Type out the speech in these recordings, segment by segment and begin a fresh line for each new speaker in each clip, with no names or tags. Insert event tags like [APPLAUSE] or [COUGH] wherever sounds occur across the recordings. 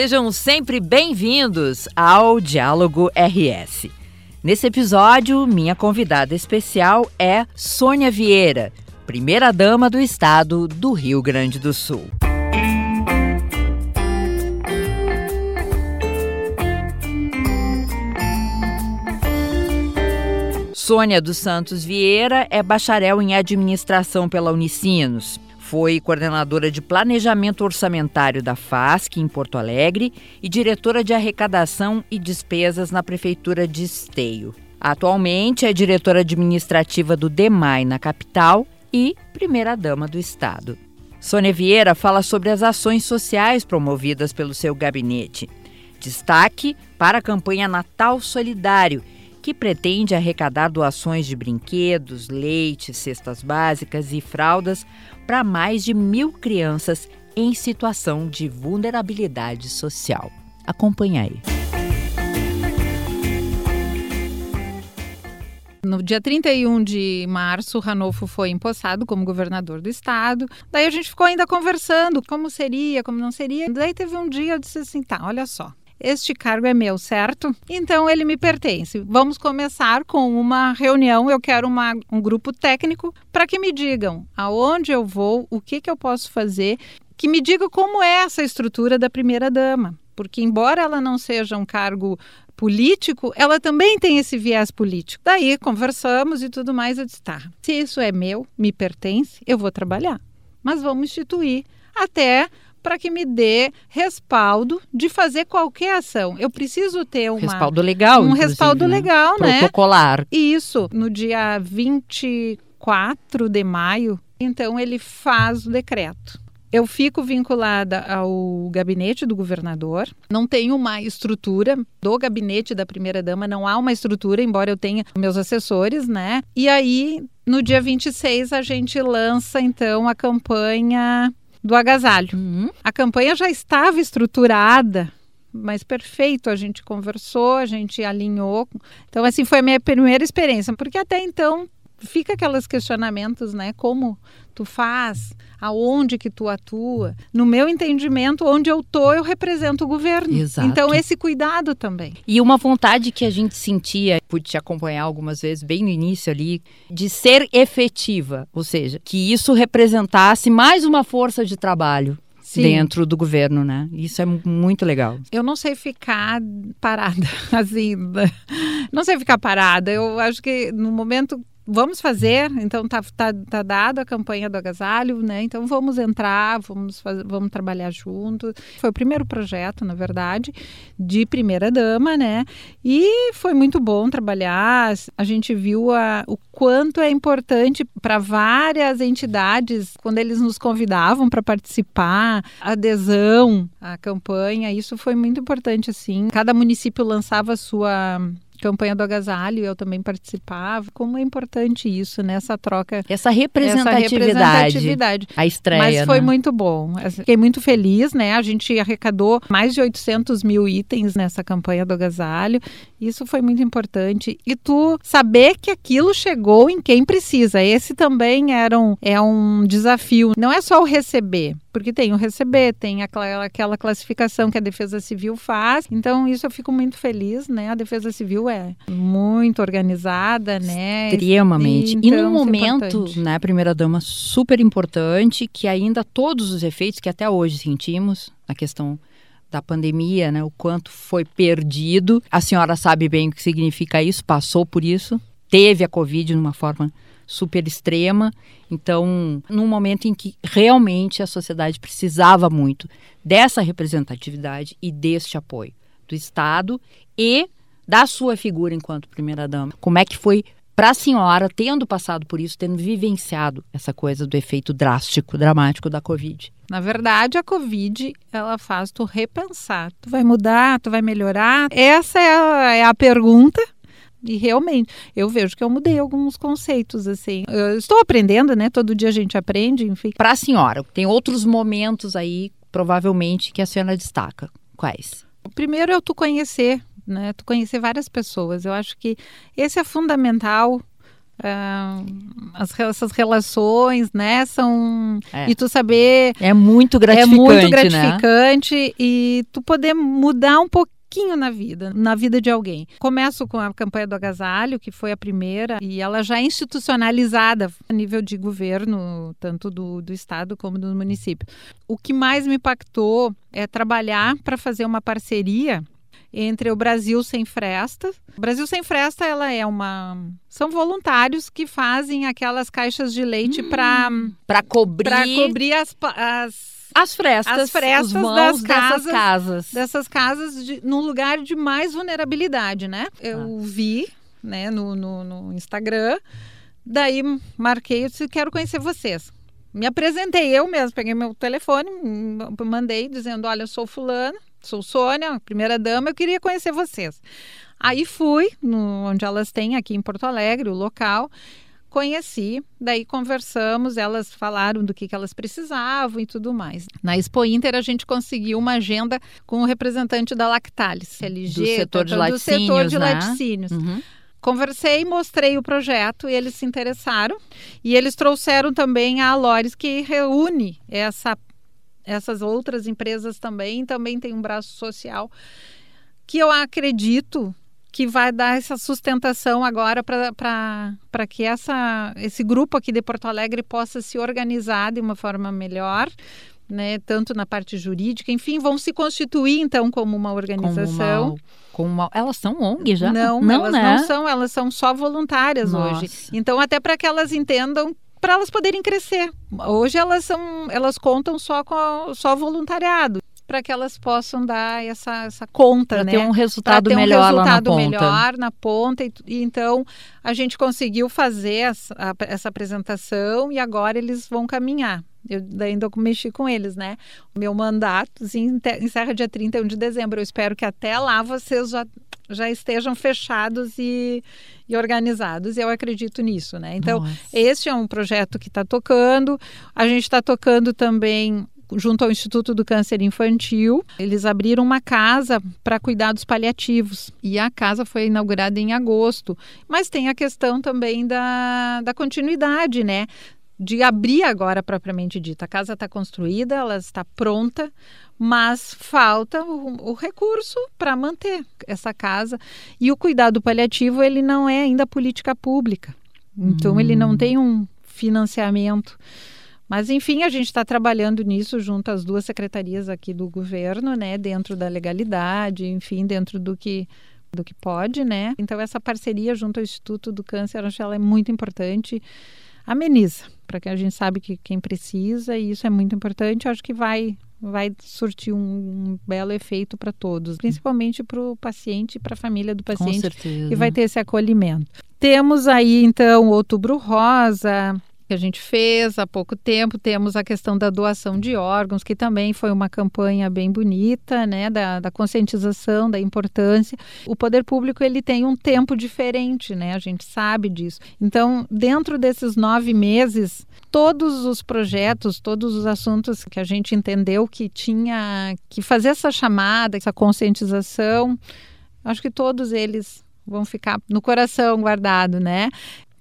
Sejam sempre bem-vindos ao Diálogo RS. Nesse episódio, minha convidada especial é Sônia Vieira, primeira-dama do estado do Rio Grande do Sul. Sônia dos Santos Vieira é bacharel em administração pela Unicinos. Foi coordenadora de planejamento orçamentário da FASC em Porto Alegre e diretora de arrecadação e despesas na prefeitura de Esteio. Atualmente é diretora administrativa do DEMAI na capital e primeira-dama do estado. Sônia Vieira fala sobre as ações sociais promovidas pelo seu gabinete. Destaque para a campanha Natal Solidário, que pretende arrecadar doações de brinquedos, leite, cestas básicas e fraldas para mais de mil crianças em situação de vulnerabilidade social. Acompanhe aí.
No dia 31 de março, Ranolfo foi empossado como governador do estado. Daí a gente ficou ainda conversando como seria, como não seria. Daí teve um dia eu disse assim: tá, olha só, este cargo é meu, certo? Então ele me pertence. Vamos começar com uma reunião. Eu quero uma, um grupo técnico para que me digam aonde eu vou, o que, que eu posso fazer, que me digam como é essa estrutura da primeira-dama. Porque, embora ela não seja um cargo político, ela também tem esse viés político. Daí conversamos e tudo mais. Eu disse: tá, se isso é meu, me pertence, eu vou trabalhar. Mas vamos instituir até para que me dê respaldo de fazer qualquer ação. Eu preciso ter uma,
respaldo legal,
um respaldo
né?
legal,
né? Protocolar.
Isso, no dia 24 de maio, então ele faz o decreto. Eu fico vinculada ao gabinete do governador. Não tenho uma estrutura do gabinete da primeira-dama, não há uma estrutura, embora eu tenha meus assessores, né? E aí, no dia 26, a gente lança então a campanha do agasalho. Uhum. A campanha já estava estruturada, mas perfeito. A gente conversou, a gente alinhou. Então, assim, foi a minha primeira experiência, porque até então fica aqueles questionamentos, né? Como tu faz, aonde que tu atua. No meu entendimento, onde eu tô, eu represento o governo.
Exato.
Então esse cuidado também.
E uma vontade que a gente sentia, pude te acompanhar algumas vezes bem no início ali, de ser efetiva, ou seja, que isso representasse mais uma força de trabalho. Sim. dentro do governo, né? Isso é muito legal.
Eu não sei ficar parada, [LAUGHS] assim, não sei ficar parada. Eu acho que no momento vamos fazer, então tá, tá, tá dado a campanha do agasalho, né? Então vamos entrar, vamos, fazer, vamos trabalhar junto. Foi o primeiro projeto, na verdade, de primeira dama, né? E foi muito bom trabalhar. A gente viu a, o quanto é importante para várias entidades, quando eles nos convidavam para participar, adesão à campanha, isso foi muito importante, assim. Cada município lançava a sua campanha do agasalho, eu também participava. Como é importante isso, né? Essa troca.
Essa representatividade. Essa representatividade. A estreia.
Mas foi
né?
muito bom. Fiquei muito feliz, né? A gente arrecadou mais de 800 mil itens nessa campanha do agasalho. Isso foi muito importante. E tu saber que aquilo chegou em quem precisa. Esse também era um, é um desafio. Não é só o receber, porque tem o receber, tem aquela, aquela classificação que a Defesa Civil faz. Então, isso eu fico muito feliz, né? A Defesa Civil é muito organizada, né?
Extremamente. Então, e num é momento, é né, primeira-dama, super importante, que ainda todos os efeitos que até hoje sentimos na questão da pandemia, né, o quanto foi perdido. A senhora sabe bem o que significa isso, passou por isso, teve a Covid de uma forma super extrema. Então, num momento em que realmente a sociedade precisava muito dessa representatividade e deste apoio do Estado e da sua figura enquanto primeira-dama. Como é que foi para a senhora, tendo passado por isso, tendo vivenciado essa coisa do efeito drástico, dramático da Covid?
Na verdade, a Covid, ela faz tu repensar. Tu vai mudar, tu vai melhorar? Essa é a, é a pergunta e realmente, eu vejo que eu mudei alguns conceitos, assim. Eu estou aprendendo, né? Todo dia a gente aprende, enfim.
Para a senhora, tem outros momentos aí, provavelmente, que a senhora destaca. Quais?
O primeiro é tu conhecer né? Tu conhecer várias pessoas. Eu acho que esse é fundamental uh, as, essas relações, né? São
É.
e tu saber
É muito
é
gratificante,
muito
né?
gratificante e tu poder mudar um pouquinho na vida, na vida de alguém. Começo com a campanha do agasalho, que foi a primeira, e ela já é institucionalizada a nível de governo, tanto do, do estado como do município. O que mais me impactou é trabalhar para fazer uma parceria entre o Brasil Sem Fresta. O Brasil Sem Fresta, ela é uma são voluntários que fazem aquelas caixas de leite para
Para cobrir,
para cobrir as, as
as frestas,
as frestas das
dessas
casas-
casas.
dessas casas de, num lugar de mais vulnerabilidade, né? Eu
Ah.
vi, né, no, no, no Instagram, daí marquei, eu disse, quero conhecer vocês. Me apresentei eu mesmo, peguei meu telefone, mandei dizendo, olha, eu sou fulana, sou Sônia, primeira dama, eu queria conhecer vocês. Aí fui, no, onde elas têm aqui em Porto Alegre, o local, conheci, daí conversamos, elas falaram do que, que elas precisavam e tudo mais. Na Expo Inter a gente conseguiu uma agenda com o representante da Lactalis, LG,
Do setor de
do setor
laticínios,
de
né?
laticínios.
Uhum.
Conversei, mostrei o projeto e eles se interessaram. E eles trouxeram também a Alores, que reúne essa, essas outras empresas também. Também tem um braço social que eu acredito que vai dar essa sustentação agora para que essa, esse grupo aqui de Porto Alegre possa se organizar de uma forma melhor. Né, tanto na parte jurídica, enfim, vão se constituir então como uma organização.
uma, com uma, elas são ONG já?
Não,
não
elas
né?
não são, elas são só voluntárias
Nossa.
hoje. Então, até para que elas entendam, para elas poderem crescer. Hoje elas são, elas contam só com só voluntariado, para que elas possam dar essa, essa conta,
Para
né?
ter um
Pra
resultado
ter um
melhor
resultado
lá na ponta.
melhor na ponta. E, e então a gente conseguiu fazer essa, a- essa apresentação e agora eles vão caminhar. Eu ainda mexi com eles, né? O meu mandato assim, ente- encerra dia 31 de dezembro. Eu espero que até lá vocês já, já estejam fechados e, e organizados. Eu acredito nisso, né? Então,
Nossa.
este é um projeto que está tocando. A gente está tocando também junto ao Instituto do Câncer Infantil. Eles abriram uma casa para cuidados paliativos e a casa foi inaugurada em agosto. Mas tem a questão também da, da continuidade, né? De abrir agora propriamente dita. A casa está construída, ela está pronta, mas falta o, o recurso para manter essa casa. E o cuidado paliativo, ele não é ainda política pública. Então, ele não tem um financiamento. Mas, enfim, a gente está trabalhando nisso junto às duas secretarias aqui do governo, né? Dentro da legalidade, enfim, dentro do que, do que pode, né? Então, essa parceria junto ao Instituto do Câncer, eu acho que ela é muito importante. Ameniza, para que a gente sabe que quem precisa, e isso é muito importante, eu acho que vai vai surtir um, um belo efeito para todos, principalmente para o paciente e para a família do
Com
paciente
certeza.
e vai ter esse acolhimento. Temos aí então o Outubro Rosa, que a gente fez há pouco tempo, temos a questão da doação de órgãos, que também foi uma campanha bem bonita, né, da, da conscientização, da importância. O poder público ele tem um tempo diferente, né, a gente sabe disso. Então, dentro desses nove meses, todos os projetos, todos os assuntos que a gente entendeu que tinha que fazer essa chamada, essa conscientização, acho que todos eles vão ficar no coração guardado, né?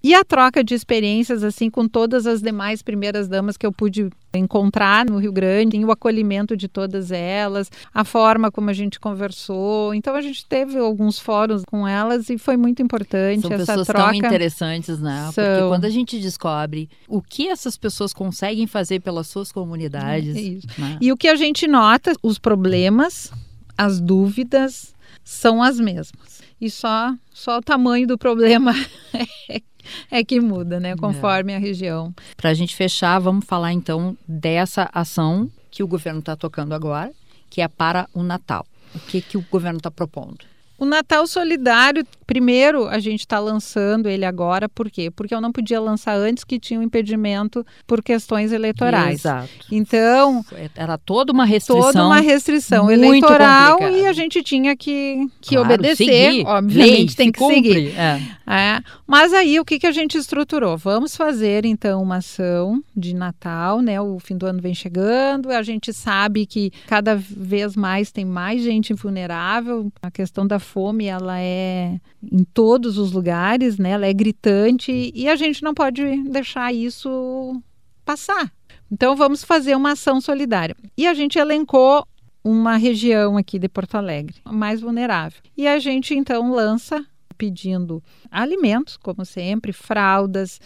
E a troca de experiências, assim, com todas as demais primeiras damas que eu pude encontrar no Rio Grande, o acolhimento de todas elas, a forma como a gente conversou. Então, a gente teve alguns fóruns com elas e foi muito importante
São
essa
pessoas
troca.
tão interessantes, né? Porque
São.
quando a gente descobre o que essas pessoas conseguem fazer pelas suas comunidades,
É
né?
E o que a gente nota, os problemas, as dúvidas são as mesmas. E só, só o tamanho do problema [LAUGHS] é [LAUGHS] que muda, né? Conforme a região.
Para a gente fechar, vamos falar então dessa ação que o governo está tocando agora, que é para o Natal. O que, que o governo está propondo?
O Natal Solidário, primeiro a gente está lançando ele agora, por quê? Porque eu não podia lançar antes que tinha um impedimento por questões eleitorais.
Exato.
Então,
Era toda uma restrição.
toda uma restrição eleitoral
complicada.
e a gente tinha que, que
Claro,
obedecer.
seguir.
Obviamente
Lei,
tem que seguir.
cumpre. É.
É, mas aí o que, que a gente estruturou? Vamos fazer então uma ação de Natal, né? O fim do ano vem chegando, a gente sabe que cada vez mais tem mais gente vulnerável, a questão da fome ela é em todos os lugares, né? Ela é gritante e a gente não pode deixar isso passar. Então vamos fazer uma ação solidária. E a gente elencou uma região aqui de Porto Alegre mais vulnerável. E a gente então lança pedindo alimentos, como sempre, fraldas,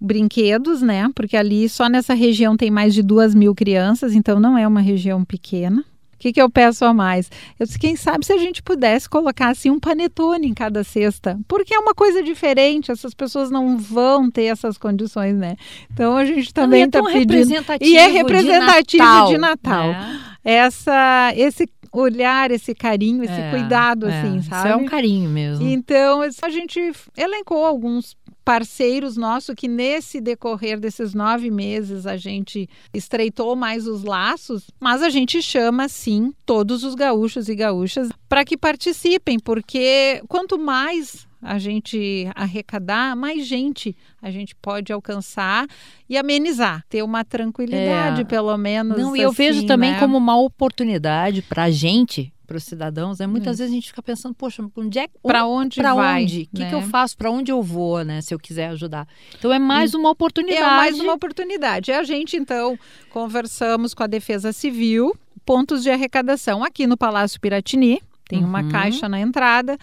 brinquedos, né? Porque ali só nessa região tem mais de duas mil crianças, então não é uma região pequena. O que, que eu peço a mais? Eu disse, quem sabe se a gente pudesse colocar assim um panetone em cada cesta, porque é uma coisa diferente, essas pessoas não vão ter essas condições, né? Então a gente também está é pedindo.
E
é representativo
de Natal.
De Natal.
Né?
Essa, esse olhar, esse carinho, esse
É,
cuidado,
é.
assim,
Isso
sabe?
é um carinho mesmo.
Então, a gente elencou alguns parceiros nossos que nesse decorrer desses nove meses a gente estreitou mais os laços, mas a gente chama sim todos os gaúchos e gaúchas para que participem, porque quanto mais a gente arrecadar, mais gente a gente pode alcançar e amenizar, ter uma tranquilidade,
É.
pelo menos.
Não, e eu vejo
assim,
também
né?
como uma oportunidade para a gente, para os cidadãos, né? Muitas vezes a gente fica pensando, poxa, onde é
Para onde
Para onde? O que,
né?
que eu faço? Para onde eu vou, né? Se eu quiser ajudar. Então é mais uma oportunidade.
É mais uma oportunidade. A gente, então, conversamos com a Defesa Civil, pontos de arrecadação aqui no Palácio Piratini, tem uma
Uhum.
caixa na entrada,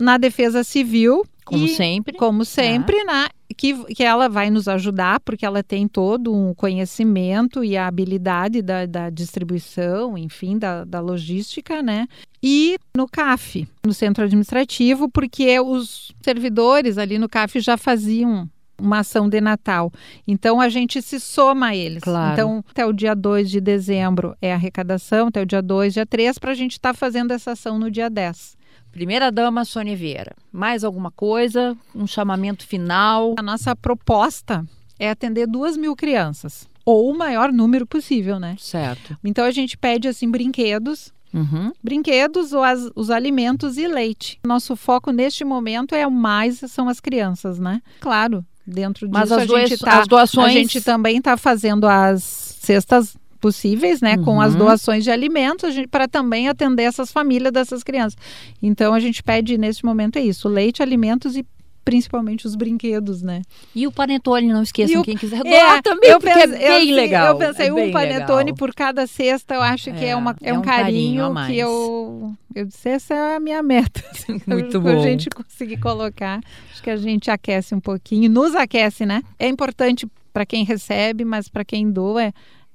na Defesa Civil.
Como
e,
sempre.
Como sempre, né? Que, que ela vai nos ajudar, porque ela tem todo um conhecimento e a habilidade da, da distribuição, enfim, da, da logística, né? E no CAF, no centro administrativo, porque os servidores ali no CAF já faziam uma ação de Natal. Então a gente se soma a eles.
Claro.
Então, até o dia 2 de dezembro é a arrecadação, até o dia 2, dia 3, para a gente estar fazendo essa ação no dia 10.
Primeira dama Sônia Vieira. Mais alguma coisa? Um chamamento final?
A nossa proposta é atender duas mil crianças, ou o maior número possível, né?
Certo.
Então a gente pede assim brinquedos,
Uhum.
brinquedos, ou as- os alimentos e leite. Nosso foco neste momento é o mais são as crianças, né? Claro, dentro disso
Mas
a
as, doa-
gente tá,
as doações.
a gente também está fazendo as cestas possíveis, né, com as
Uhum.
doações de alimentos para também atender essas famílias dessas crianças. Então a gente pede neste momento é isso, leite, alimentos e principalmente os brinquedos, né?
E o panetone, não esqueçam,
o-
quem quiser doar
É,
também,
eu
porque
pense-
é bem
eu,
legal.
Eu pensei
é
um panetone
legal.
por cada cesta, eu acho que é,
É,
uma, é,
é
um
um carinho
carinho, que eu eu disse essa é a minha meta. [LAUGHS]
Muito
Se
bom.
a gente conseguir colocar, acho que a gente aquece um pouquinho, nos aquece, né? É importante para quem recebe, mas para quem doa é,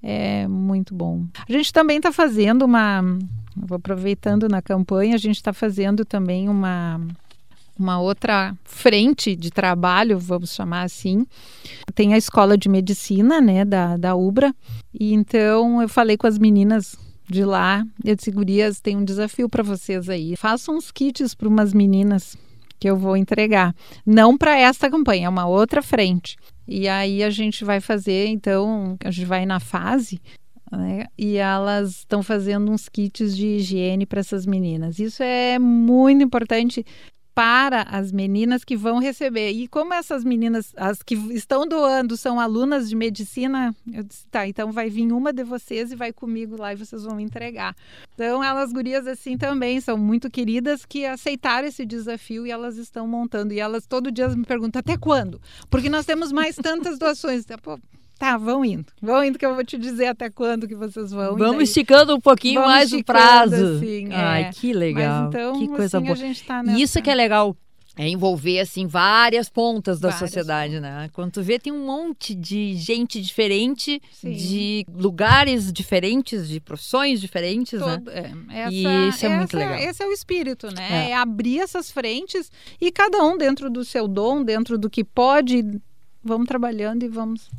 é muito bom. A gente também está fazendo uma, vou aproveitando na campanha, a gente está fazendo também uma uma outra frente de trabalho, vamos chamar assim. Tem a escola de medicina, né, da, da UBRA. E então eu falei com as meninas de lá, eu disse, gurias, tem um desafio para vocês aí. Façam uns kits para umas meninas que eu vou entregar. Não para esta campanha, é uma outra frente. E aí a gente vai fazer, então, a gente vai na fase né? E elas estão fazendo uns kits de higiene para essas meninas. Isso é muito importante para as meninas que vão receber. E como essas meninas, as que estão doando, são alunas de medicina, eu disse, tá, então vai vir uma de vocês e vai comigo lá e vocês vão entregar. Então, elas gurias assim também são muito queridas que aceitaram esse desafio e elas estão montando. E elas todo dia me perguntam, até quando? Porque nós temos mais tantas doações. Pô, Tá, vão indo. Vão indo que eu vou te dizer até quando que vocês vão.
Vamos
daí...
esticando um pouquinho
Vamos
mais o prazo.
assim, é.
Ai, que legal.
Mas então,
que coisa
assim,
boa.
a gente tá nessa...
isso que é legal. É envolver, assim, várias pontas da
Várias
sociedade, né? Quando tu vê, tem um monte de gente diferente,
Sim.
de lugares diferentes, de profissões diferentes, né?
Todo- é, essa-
E isso é muito
essa-
legal.
Esse é o espírito, né?
É.
É. abrir essas frentes e cada um dentro do seu dom, dentro do que pode, vamos trabalhando e vamos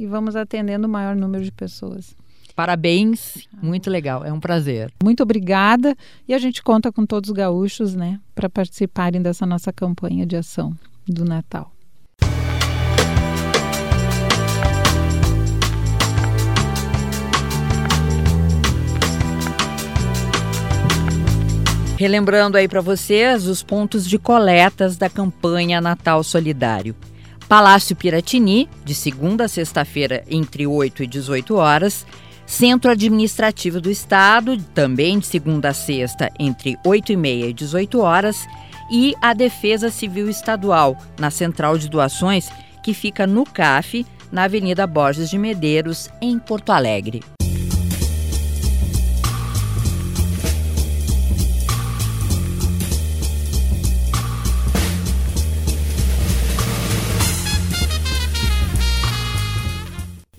e vamos atendendo o maior número de pessoas.
Parabéns, muito legal, é um prazer.
Muito obrigada e a gente conta com todos os gaúchos, né, para participarem dessa nossa campanha de ação do Natal.
Relembrando aí para vocês os pontos de coletas da campanha Natal Solidário. Palácio Piratini, de segunda a sexta-feira, entre 8 e 18 horas. Centro Administrativo do Estado, também de segunda a sexta, entre 8 e meia e 18 horas. e a Defesa Civil Estadual, na Central de Doações, que fica no CAF, na Avenida Borges de Medeiros, em Porto Alegre.